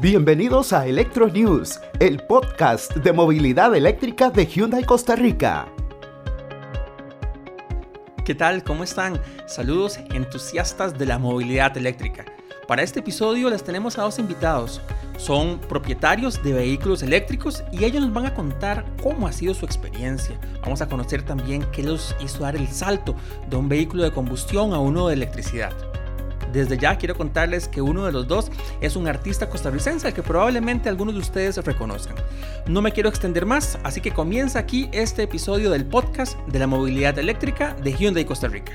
Bienvenidos a Electro News, el podcast de movilidad eléctrica de Hyundai Costa Rica. ¿Qué tal? ¿Cómo están? Saludos entusiastas de la movilidad eléctrica. Para este episodio les tenemos a dos invitados. Son propietarios de vehículos eléctricos y ellos nos van a contar cómo ha sido su experiencia. Vamos a conocer también qué los hizo dar el salto de un vehículo de combustión a uno de electricidad. Desde ya quiero contarles que uno de los dos es un artista costarricense que probablemente algunos de ustedes reconozcan. No me quiero extender más, así que comienza aquí este episodio del podcast de la movilidad eléctrica de Hyundai Costa Rica.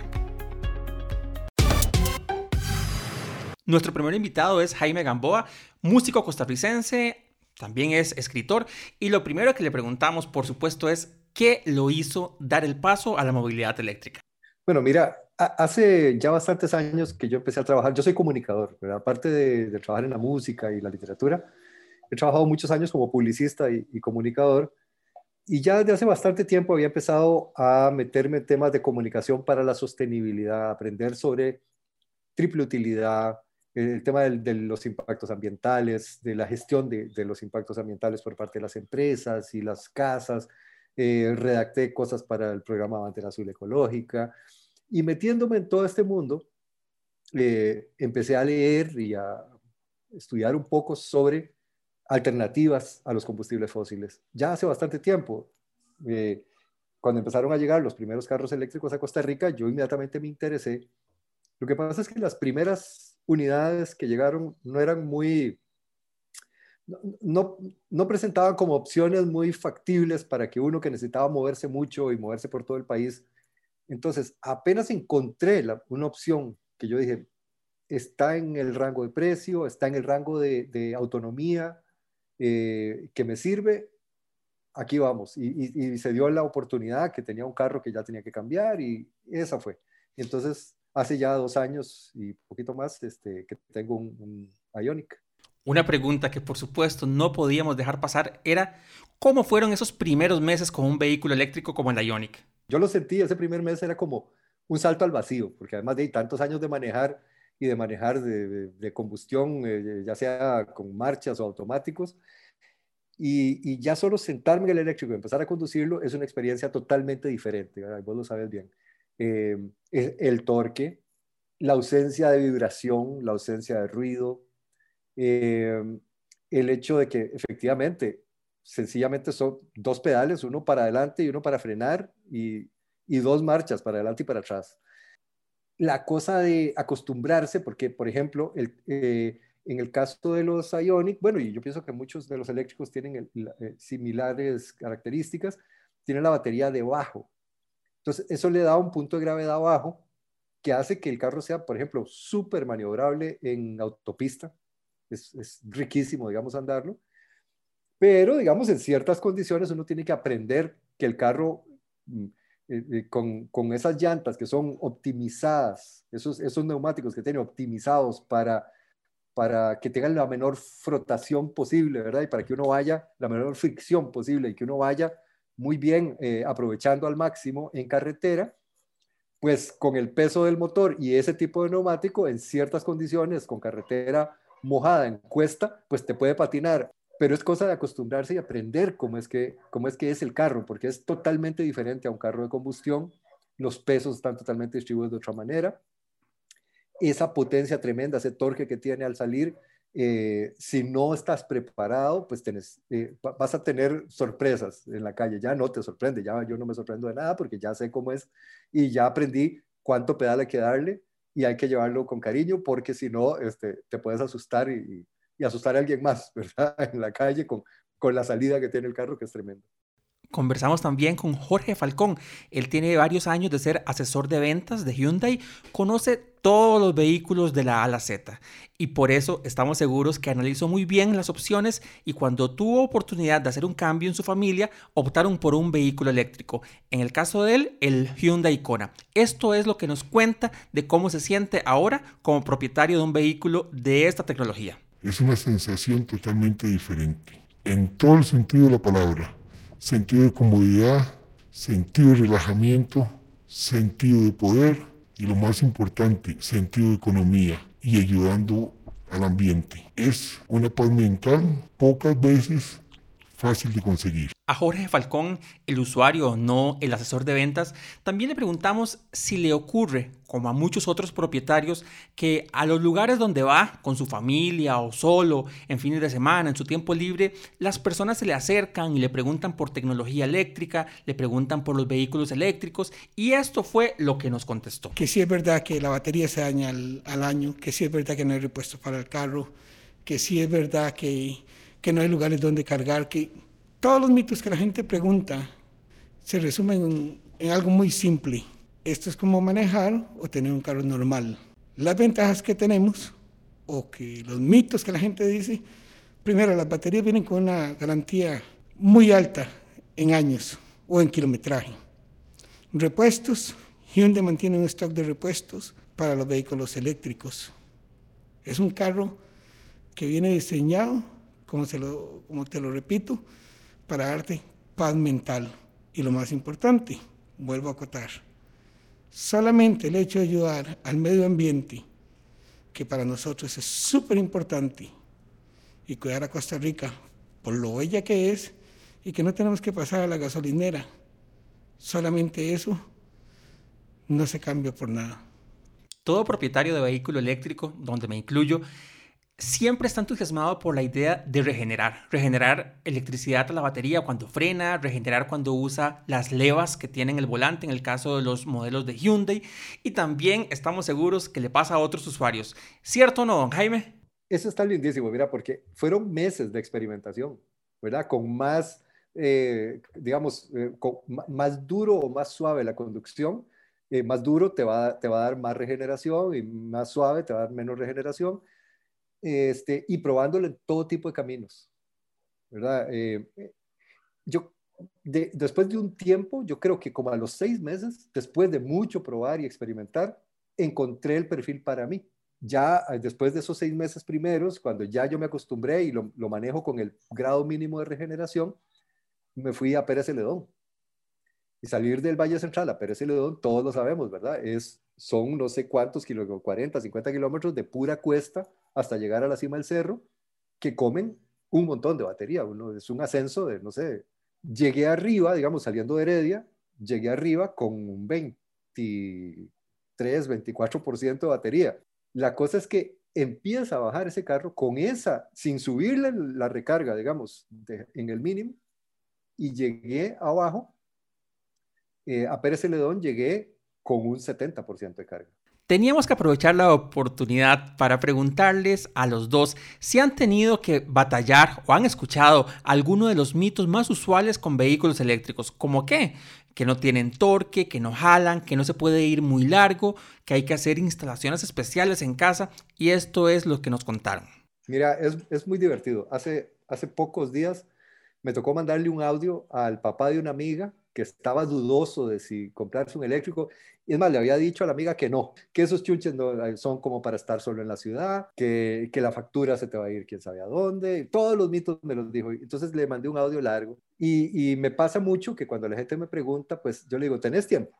Nuestro primer invitado es Jaime Gamboa, músico costarricense, también es escritor, y lo primero que le preguntamos, por supuesto, es qué lo hizo dar el paso a la movilidad eléctrica. Bueno, mira, hace ya bastantes años que yo empecé a trabajar, yo soy comunicador, aparte de, trabajar en la música y la literatura, he trabajado muchos años como publicista y, comunicador, y ya desde hace bastante tiempo había empezado a meterme en temas de comunicación para la sostenibilidad, aprender sobre triple utilidad, el tema de, los impactos ambientales, de la gestión de, los impactos ambientales por parte de las empresas y las casas, eh, redacté cosas para el programa Bandera Azul Ecológica, y metiéndome en todo este mundo, eh, empecé a leer y a estudiar un poco sobre alternativas a los combustibles fósiles. Ya hace bastante tiempo, eh, cuando empezaron a llegar los primeros carros eléctricos a Costa Rica, yo inmediatamente me interesé. Lo que pasa es que las primeras unidades que llegaron no eran muy, no, no, presentaban como opciones muy factibles para que uno que necesitaba moverse mucho y moverse por todo el país entonces, apenas encontré una opción que yo dije, está en el rango de precio, está en el rango de, autonomía, eh, que me sirve, aquí vamos. Y, se dio la oportunidad que tenía un carro que ya tenía que cambiar y esa fue. Entonces, hace ya dos años y poquito más este, que tengo un, un Ionic. Una pregunta que por supuesto no podíamos dejar pasar era, ¿cómo fueron esos primeros meses con un vehículo eléctrico como el Ionic? Yo lo sentí, ese primer mes era como un salto al vacío, porque además de tantos años de manejar y de manejar de, combustión, eh, ya sea con marchas o automáticos, y, ya solo sentarme en el eléctrico y empezar a conducirlo es una experiencia totalmente diferente, vos lo sabes bien. Eh, el, torque, la ausencia de vibración, la ausencia de ruido, eh, el hecho de que efectivamente sencillamente son dos pedales, uno para adelante y uno para frenar y, dos marchas para adelante y para atrás. La cosa de acostumbrarse, porque por ejemplo, eh, en el caso de los Ionic, bueno, y yo pienso que muchos de los eléctricos tienen eh, similares características, tienen la batería debajo. Entonces, eso le da un punto de gravedad abajo que hace que el carro sea, por ejemplo, súper maniobrable en autopista. Es riquísimo, digamos, andarlo pero, digamos, en ciertas condiciones uno tiene que aprender que el carro mm, eh, eh, con, con, esas llantas que son optimizadas, esos, esos neumáticos que tienen optimizados para, para que tengan la menor frotación posible, ¿verdad? Y para que uno vaya, la menor fricción posible y que uno vaya muy bien eh, aprovechando al máximo en carretera, pues con el peso del motor y ese tipo de neumático, en ciertas condiciones, con carretera mojada en cuesta, pues te puede patinar pero es cosa de acostumbrarse y aprender cómo es, que, cómo es que es el carro, porque es totalmente diferente a un carro de combustión, los pesos están totalmente distribuidos de otra manera, esa potencia tremenda, ese torque que tiene al salir, eh, si no estás preparado, pues eh, vas a tener sorpresas en la calle, ya no te sorprende, ya yo no me sorprendo de nada porque ya sé cómo es y ya aprendí cuánto pedal hay que darle y hay que llevarlo con cariño porque si no, este, te puedes asustar y y asustar a alguien más, ¿verdad? En la calle con, con la salida que tiene el carro, que es tremendo. Conversamos también con Jorge Falcón. Él tiene varios años de ser asesor de ventas de Hyundai, conoce todos los vehículos de la A a la Z y por eso estamos seguros que analizó muy bien las opciones y cuando tuvo oportunidad de hacer un cambio en su familia, optaron por un vehículo eléctrico. En el caso de él, el Hyundai Kona. Esto es lo que nos cuenta de cómo se siente ahora como propietario de un vehículo de esta tecnología es una sensación totalmente diferente, en todo el sentido de la palabra. Sentido de comodidad, sentido de relajamiento, sentido de poder y lo más importante, sentido de economía y ayudando al ambiente. Es una paz mental pocas veces fácil de conseguir. A Jorge Falcón, el usuario, no el asesor de ventas, también le preguntamos si le ocurre, como a muchos otros propietarios, que a los lugares donde va, con su familia o solo, en fines de semana, en su tiempo libre, las personas se le acercan y le preguntan por tecnología eléctrica, le preguntan por los vehículos eléctricos, y esto fue lo que nos contestó. Que sí es verdad que la batería se daña al, año, que sí es verdad que no hay repuesto para el carro, que sí es verdad que, que no hay lugares donde cargar, que todos los mitos que la gente pregunta se resumen en, algo muy simple. Esto es como manejar o tener un carro normal. Las ventajas que tenemos, o que los mitos que la gente dice, primero, las baterías vienen con una garantía muy alta en años o en kilometraje. Repuestos, Hyundai mantiene un stock de repuestos para los vehículos eléctricos. Es un carro que viene diseñado, como, se lo, como te lo repito, para darte paz mental. Y lo más importante, vuelvo a acotar, solamente el hecho de ayudar al medio ambiente, que para nosotros es súper importante, y cuidar a Costa Rica por lo bella que es, y que no tenemos que pasar a la gasolinera. Solamente eso no se cambia por nada. Todo propietario de vehículo eléctrico, donde me incluyo, siempre está entusiasmado por la idea de regenerar, regenerar electricidad a la batería cuando frena, regenerar cuando usa las levas que tienen el volante en el caso de los modelos de Hyundai y también estamos seguros que le pasa a otros usuarios. ¿Cierto o no, don Jaime? Eso está lindísimo, mira, porque fueron meses de experimentación, ¿verdad? Con más, eh, digamos, eh, más duro o más suave la conducción, eh, más duro te va, te va a dar más regeneración y más suave te va a dar menos regeneración este, y probándolo en todo tipo de caminos, ¿verdad? Eh, yo, después de un tiempo, yo creo que como a los seis meses, después de mucho probar y experimentar, encontré el perfil para mí. Ya eh, después de esos seis meses primeros, cuando ya yo me acostumbré y lo, lo manejo con el grado mínimo de regeneración, me fui a Pérez Celedón. Y salir del Valle Central a Pérez Celedón, todos lo sabemos, ¿verdad? Es, son no sé cuántos kilómetros, 40, 50 kilómetros de pura cuesta hasta llegar a la cima del cerro, que comen un montón de batería. Uno, es un ascenso de, no sé, llegué arriba, digamos, saliendo de Heredia, llegué arriba con un 23, 24% de batería. La cosa es que empieza a bajar ese carro con esa, sin subirle la recarga, digamos, en el mínimo, y llegué abajo, eh, a Pérez Celedón llegué con un 70% de carga. Teníamos que aprovechar la oportunidad para preguntarles a los dos si han tenido que batallar o han escuchado alguno de los mitos más usuales con vehículos eléctricos, como qué, que no tienen torque, que no jalan, que no se puede ir muy largo, que hay que hacer instalaciones especiales en casa y esto es lo que nos contaron. Mira, es, es muy divertido. Hace, hace pocos días me tocó mandarle un audio al papá de una amiga que estaba dudoso de si comprarse un eléctrico. Y es más, le había dicho a la amiga que no, que esos chunches no, eh, son como para estar solo en la ciudad, que, la factura se te va a ir quién sabe a dónde. Todos los mitos me los dijo. Entonces le mandé un audio largo. Y, y me pasa mucho que cuando la gente me pregunta, pues yo le digo, ¿tenés tiempo?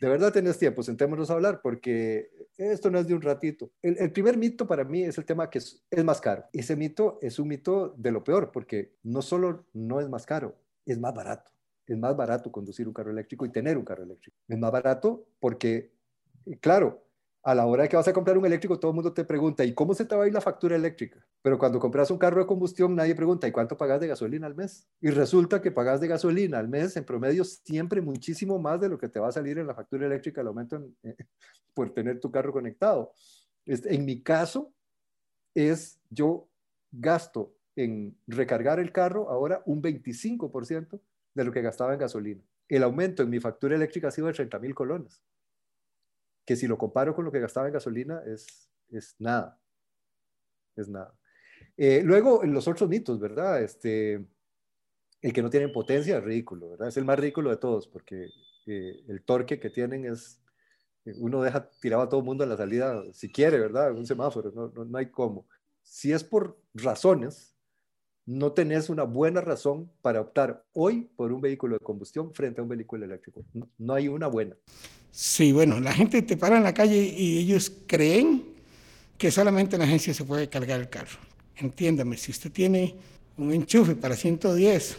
De verdad tenés tiempo, sentémonos a hablar porque esto no es de un ratito. El, el primer mito para mí es el tema que es, es, más caro. Ese mito es un mito de lo peor porque no solo no es más caro, es más barato es más barato conducir un carro eléctrico y tener un carro eléctrico. Es más barato porque, claro, a la hora que vas a comprar un eléctrico, todo el mundo te pregunta, ¿y cómo se te va a ir la factura eléctrica? Pero cuando compras un carro de combustión, nadie pregunta, ¿y cuánto pagas de gasolina al mes? Y resulta que pagas de gasolina al mes en promedio siempre muchísimo más de lo que te va a salir en la factura eléctrica el aumento eh, por tener tu carro conectado. En mi caso, es yo gasto en recargar el carro ahora un 25% de lo que gastaba en gasolina. El aumento en mi factura eléctrica ha sido de 30 mil colones, que si lo comparo con lo que gastaba en gasolina es, es nada, es nada. Eh, luego, en los otros mitos, ¿verdad? Este, el que no tienen potencia es ridículo, ¿verdad? Es el más ridículo de todos, porque eh, el torque que tienen es, uno deja tirado a todo el mundo a la salida, si quiere, ¿verdad? Un semáforo, no, no, no hay cómo. Si es por razones, no tenés una buena razón para optar hoy por un vehículo de combustión frente a un vehículo eléctrico. No, hay una buena. Sí, bueno, la gente te para en la calle y ellos creen que solamente en la agencia se puede cargar el carro. Entiéndame, si usted tiene un enchufe para 110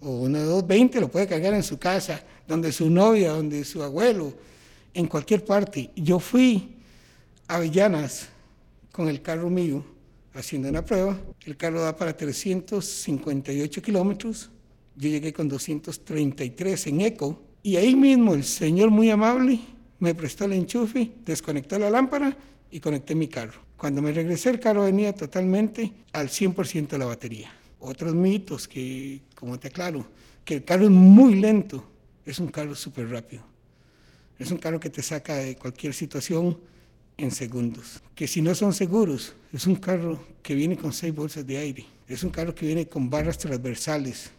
o una 220, lo puede cargar en su casa, donde su novia, donde su abuelo, en cualquier parte. Yo fui a Villanas con el carro mío haciendo una prueba. El carro da para 358 kilómetros. Yo llegué con 233 en eco. Y ahí mismo el señor muy amable me prestó el enchufe, desconectó la lámpara y conecté mi carro. Cuando me regresé el carro venía totalmente al 100% de la batería. Otros mitos que, como te aclaro, que el carro es muy lento, es un carro súper rápido. Es un carro que te saca de cualquier situación en segundos. Que si no son seguros, es un carro que viene con seis bolsas de aire. Es un carro que viene con barras transversales.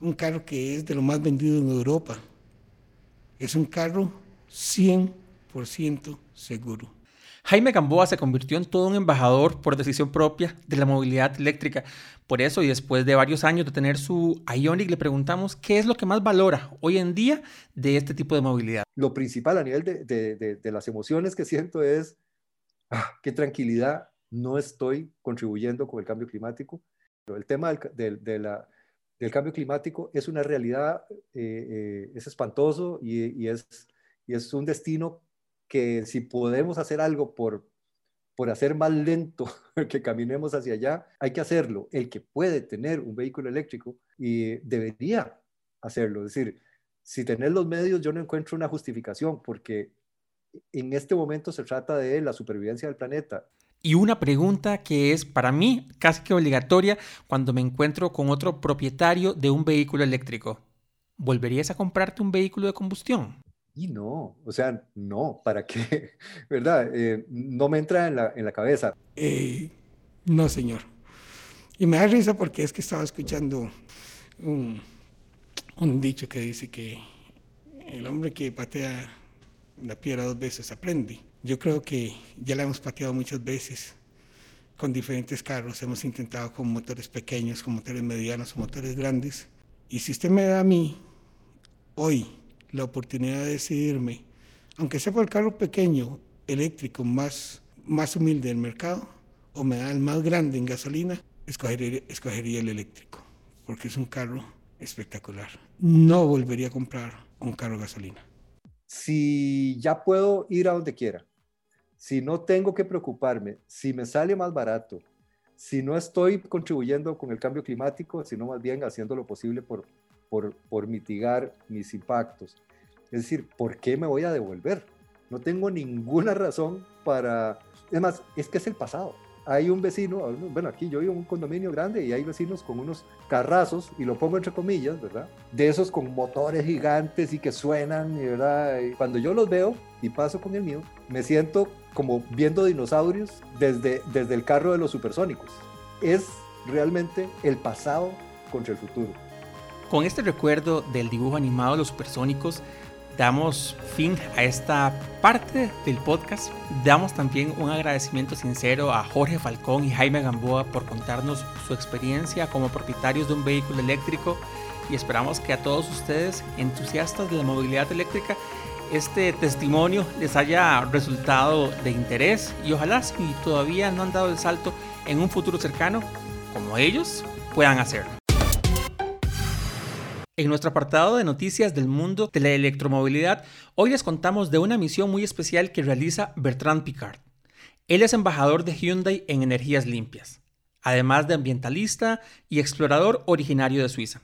Un carro que es de lo más vendido en Europa. Es un carro 100% seguro. Jaime Gamboa se convirtió en todo un embajador por decisión propia de la movilidad eléctrica. Por eso, y después de varios años de tener su Ionic, le preguntamos qué es lo que más valora hoy en día de este tipo de movilidad. Lo principal a nivel de, las emociones que siento es ah, qué tranquilidad, no estoy contribuyendo con el cambio climático. Pero el tema del, cambio climático es una realidad, eh, eh, es espantoso y, es, y es un destino que si podemos hacer algo por, por hacer más lento que caminemos hacia allá, hay que hacerlo. El que puede tener un vehículo eléctrico y debería hacerlo. Es decir, si tener los medios, yo no encuentro una justificación porque en este momento se trata de la supervivencia del planeta. Y una pregunta que es para mí casi que obligatoria cuando me encuentro con otro propietario de un vehículo eléctrico. ¿Volverías a comprarte un vehículo de combustión? No, o sea, no, ¿para qué? ¿Verdad? Eh, no me entra en la, en la cabeza. Eh, no, señor. Y me da risa porque es que estaba escuchando un, un dicho que dice que el hombre que patea la piedra dos veces aprende. Yo creo que ya la hemos pateado muchas veces con diferentes carros. Hemos intentado con motores pequeños, con motores medianos, con motores grandes. Y si usted me da a mí hoy la oportunidad de decidirme, aunque sea por el carro pequeño, eléctrico, más, más humilde del mercado, o me da el más grande en gasolina, escogería, escogería el eléctrico, porque es un carro espectacular. No volvería a comprar un carro gasolina. Si ya puedo ir a donde quiera, si no tengo que preocuparme, si me sale más barato, si no estoy contribuyendo con el cambio climático, sino más bien haciendo lo posible por por, mitigar mis impactos. Es decir, ¿por qué me voy a devolver? No tengo ninguna razón para... Es más, es que es el pasado. Hay un vecino, bueno, aquí yo vivo en un condominio grande y hay vecinos con unos carrazos, y lo pongo entre comillas, ¿verdad? De esos con motores gigantes y que suenan, ¿verdad? Y cuando yo los veo y paso con el mío, me siento como viendo dinosaurios desde, desde el carro de los supersónicos. Es realmente el pasado contra el futuro. Con este recuerdo del dibujo animado los supersónicos, damos fin a esta parte del podcast. Damos también un agradecimiento sincero a Jorge Falcón y Jaime Gamboa por contarnos su experiencia como propietarios de un vehículo eléctrico y esperamos que a todos ustedes, entusiastas de la movilidad eléctrica, este testimonio les haya resultado de interés y ojalá si todavía no han dado el salto en un futuro cercano, como ellos, puedan hacerlo. En nuestro apartado de noticias del mundo de la electromovilidad, hoy les contamos de una misión muy especial que realiza Bertrand Picard. Él es embajador de Hyundai en energías limpias, además de ambientalista y explorador originario de Suiza.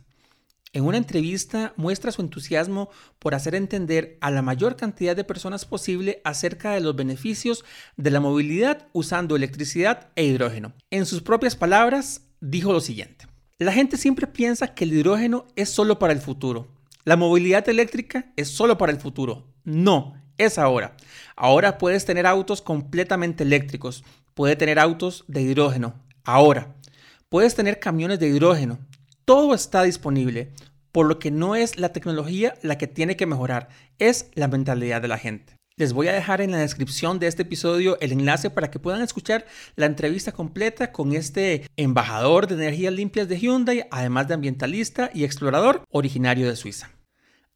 En una entrevista muestra su entusiasmo por hacer entender a la mayor cantidad de personas posible acerca de los beneficios de la movilidad usando electricidad e hidrógeno. En sus propias palabras, dijo lo siguiente. La gente siempre piensa que el hidrógeno es solo para el futuro. La movilidad eléctrica es solo para el futuro. No, es ahora. Ahora puedes tener autos completamente eléctricos. Puedes tener autos de hidrógeno. Ahora. Puedes tener camiones de hidrógeno. Todo está disponible. Por lo que no es la tecnología la que tiene que mejorar, es la mentalidad de la gente. Les voy a dejar en la descripción de este episodio el enlace para que puedan escuchar la entrevista completa con este embajador de energías limpias de Hyundai, además de ambientalista y explorador originario de Suiza.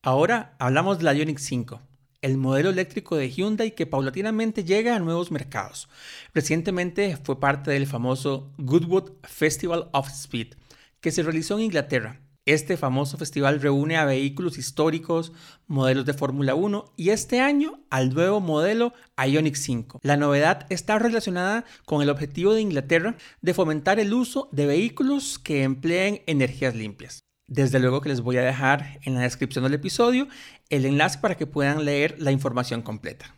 Ahora hablamos de la Ioniq 5. el modelo eléctrico de Hyundai que paulatinamente llega a nuevos mercados. Recientemente fue parte del famoso Goodwood Festival of Speed, que se realizó en Inglaterra. Este famoso festival reúne a vehículos históricos, modelos de Fórmula 1 y este año al nuevo modelo Ioniq 5. La novedad está relacionada con el objetivo de Inglaterra de fomentar el uso de vehículos que empleen energías limpias. Desde luego que les voy a dejar en la descripción del episodio el enlace para que puedan leer la información completa.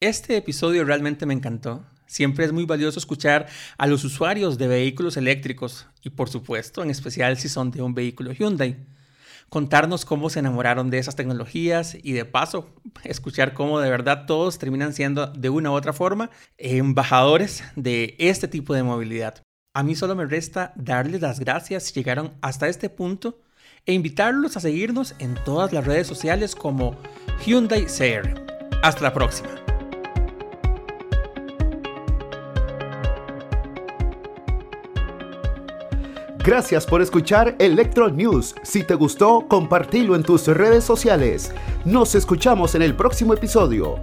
Este episodio realmente me encantó. Siempre es muy valioso escuchar a los usuarios de vehículos eléctricos y por supuesto, en especial si son de un vehículo Hyundai. Contarnos cómo se enamoraron de esas tecnologías y de paso escuchar cómo de verdad todos terminan siendo de una u otra forma embajadores de este tipo de movilidad. A mí solo me resta darles las gracias si llegaron hasta este punto e invitarlos a seguirnos en todas las redes sociales como Hyundai CR. Hasta la próxima. Gracias por escuchar Electro News. Si te gustó, compartilo en tus redes sociales. Nos escuchamos en el próximo episodio.